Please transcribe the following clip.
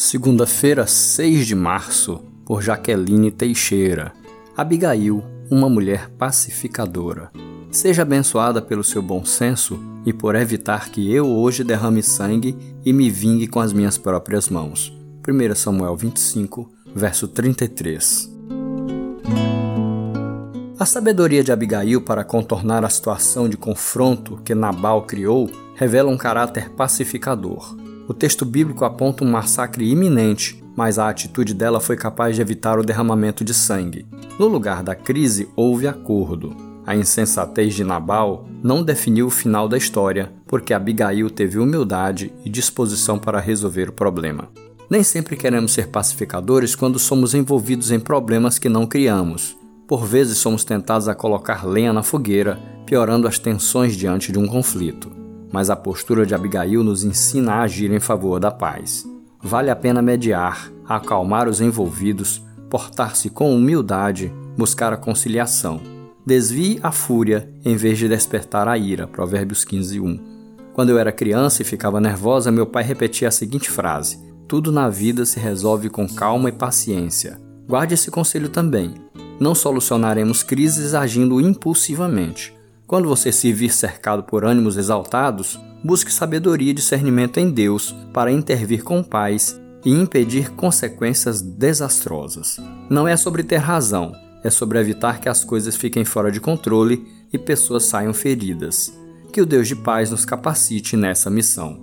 Segunda-feira, 6 de março, por Jaqueline Teixeira. Abigail, uma mulher pacificadora. Seja abençoada pelo seu bom senso e por evitar que eu hoje derrame sangue e me vingue com as minhas próprias mãos. 1 Samuel 25, verso 33. A sabedoria de Abigail para contornar a situação de confronto que Nabal criou revela um caráter pacificador. O texto bíblico aponta um massacre iminente, mas a atitude dela foi capaz de evitar o derramamento de sangue. No lugar da crise, houve acordo. A insensatez de Nabal não definiu o final da história, porque Abigail teve humildade e disposição para resolver o problema. Nem sempre queremos ser pacificadores quando somos envolvidos em problemas que não criamos. Por vezes somos tentados a colocar lenha na fogueira, piorando as tensões diante de um conflito mas a postura de Abigail nos ensina a agir em favor da paz. Vale a pena mediar, acalmar os envolvidos, portar-se com humildade, buscar a conciliação. Desvie a fúria em vez de despertar a ira. Provérbios 15, 1. Quando eu era criança e ficava nervosa, meu pai repetia a seguinte frase: Tudo na vida se resolve com calma e paciência. Guarde esse conselho também. Não solucionaremos crises agindo impulsivamente. Quando você se vir cercado por ânimos exaltados, busque sabedoria e discernimento em Deus para intervir com paz e impedir consequências desastrosas. Não é sobre ter razão, é sobre evitar que as coisas fiquem fora de controle e pessoas saiam feridas. Que o Deus de paz nos capacite nessa missão.